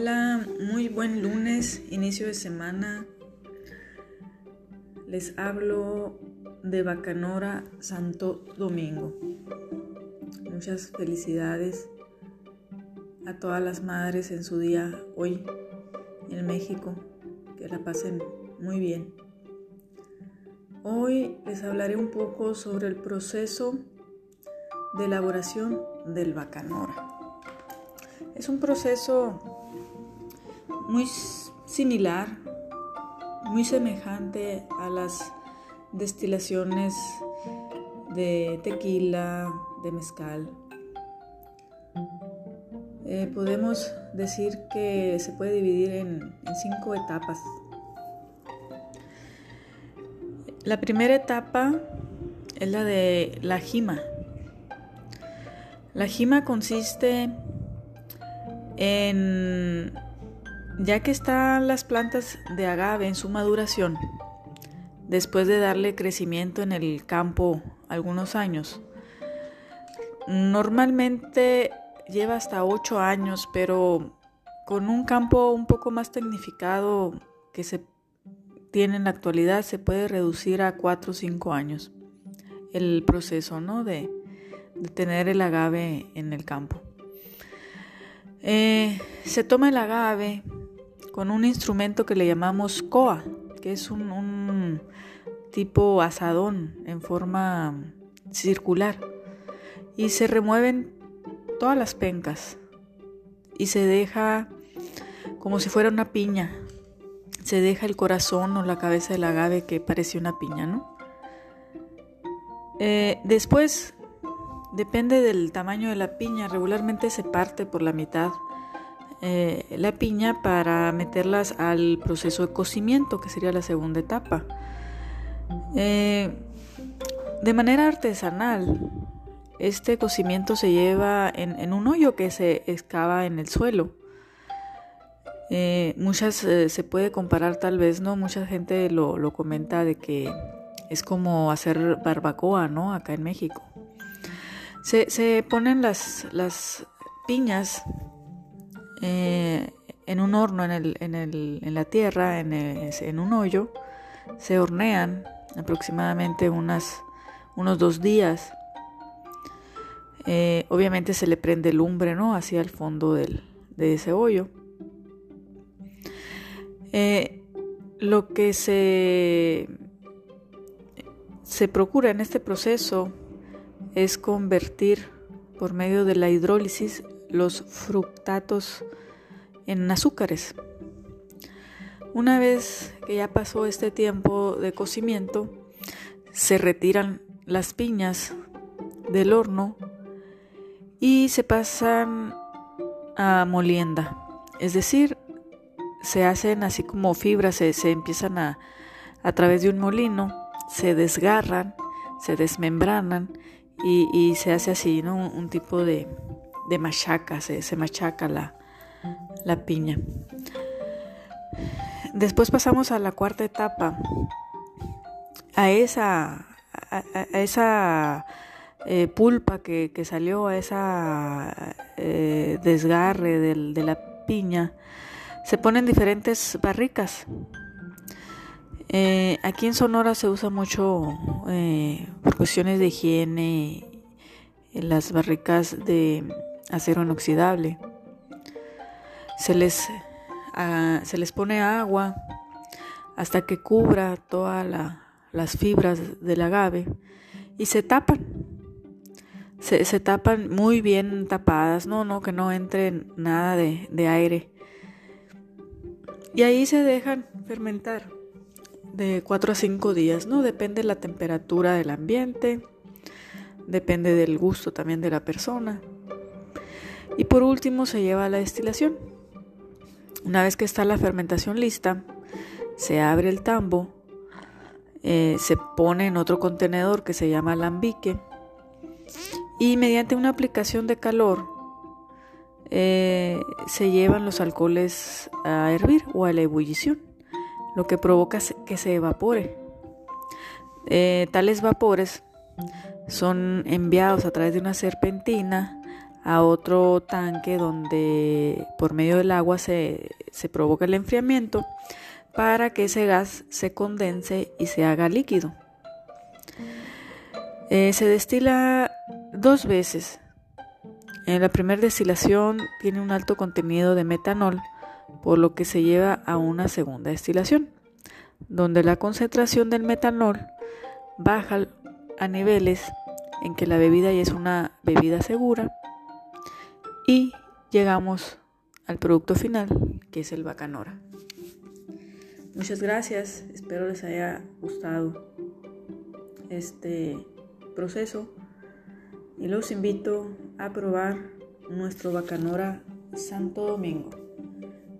Hola, muy buen lunes, inicio de semana. Les hablo de Bacanora, Santo Domingo. Muchas felicidades a todas las madres en su día hoy en México. Que la pasen muy bien. Hoy les hablaré un poco sobre el proceso de elaboración del bacanora. Es un proceso muy similar, muy semejante a las destilaciones de tequila, de mezcal. Eh, podemos decir que se puede dividir en, en cinco etapas. La primera etapa es la de la jima. La jima consiste en, ya que están las plantas de agave en su maduración, después de darle crecimiento en el campo algunos años, normalmente lleva hasta 8 años, pero con un campo un poco más tecnificado que se tiene en la actualidad se puede reducir a 4 o 5 años el proceso ¿no? de, tener el agave en el campo. Eh, se toma el agave con un instrumento que le llamamos coa, que es un, tipo asadón en forma circular. Y se remueven todas las pencas y se deja como si fuera una piña. Se deja el corazón o la cabeza del agave que parece una piña, ¿no? Eh, después Depende del tamaño de la piña, regularmente se parte por la mitad eh, la piña para meterlas al proceso de cocimiento, que sería la segunda etapa. Eh, de manera artesanal, este cocimiento se lleva en, un hoyo que se excava en el suelo. Eh, muchas se puede comparar tal vez, ¿no? Mucha gente lo, lo comenta de que es como hacer barbacoa, ¿no? Acá en México. Se, ponen las, las piñas eh, en un horno en, el, en, el, en la tierra, en, en, un hoyo, se hornean aproximadamente unas, unos dos días. Eh, obviamente se le prende lumbre ¿no? hacia el fondo del, de ese hoyo. Eh, lo que se, se procura en este proceso es convertir por medio de la hidrólisis los fructatos en azúcares. Una vez que ya pasó este tiempo de cocimiento, se retiran las piñas del horno y se pasan a molienda. Es decir, se hacen así como fibras, se, empiezan a, a través de un molino, se desgarran, se desmembranan y, se hace así, ¿no? Un, tipo de, machaca, se, machaca la, piña. Después pasamos a la cuarta etapa, a esa, a, esa eh, pulpa que, salió, a esa eh, desgarre de la piña, se ponen diferentes barricas eh, aquí en Sonora se usa mucho por cuestiones de higiene en las barricas de acero inoxidable. Se les, ah, se les pone agua hasta que cubra todas las fibras del agave y se tapan. Se, se, tapan muy bien tapadas, no, no, que no entre nada de, de aire. Y ahí se dejan fermentar de 4 a 5 días, ¿no? Depende de la temperatura del ambiente, depende del gusto también de la persona. Y por último se lleva a la destilación. Una vez que está la fermentación lista, se abre el tambo, eh, se pone en otro contenedor que se llama alambique y mediante una aplicación de calor eh, se llevan los alcoholes a hervir o a la ebullición lo que provoca que se evapore. Eh, tales vapores son enviados a través de una serpentina a otro tanque donde por medio del agua se, se provoca el enfriamiento para que ese gas se condense y se haga líquido. Eh, se destila dos veces. En la primera destilación tiene un alto contenido de metanol, por lo que se lleva a una segunda destilación, donde la concentración del metanol baja a niveles en que la bebida ya es una bebida segura y llegamos al producto final que es el bacanora. Muchas gracias, espero les haya gustado este proceso y los invito a probar nuestro bacanora Santo Domingo.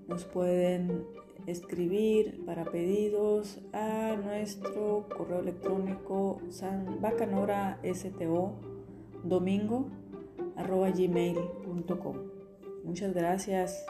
Nos pueden escribir para pedidos a nuestro correo electrónico bacanora.sto domingo arroba gmail.com. Muchas gracias.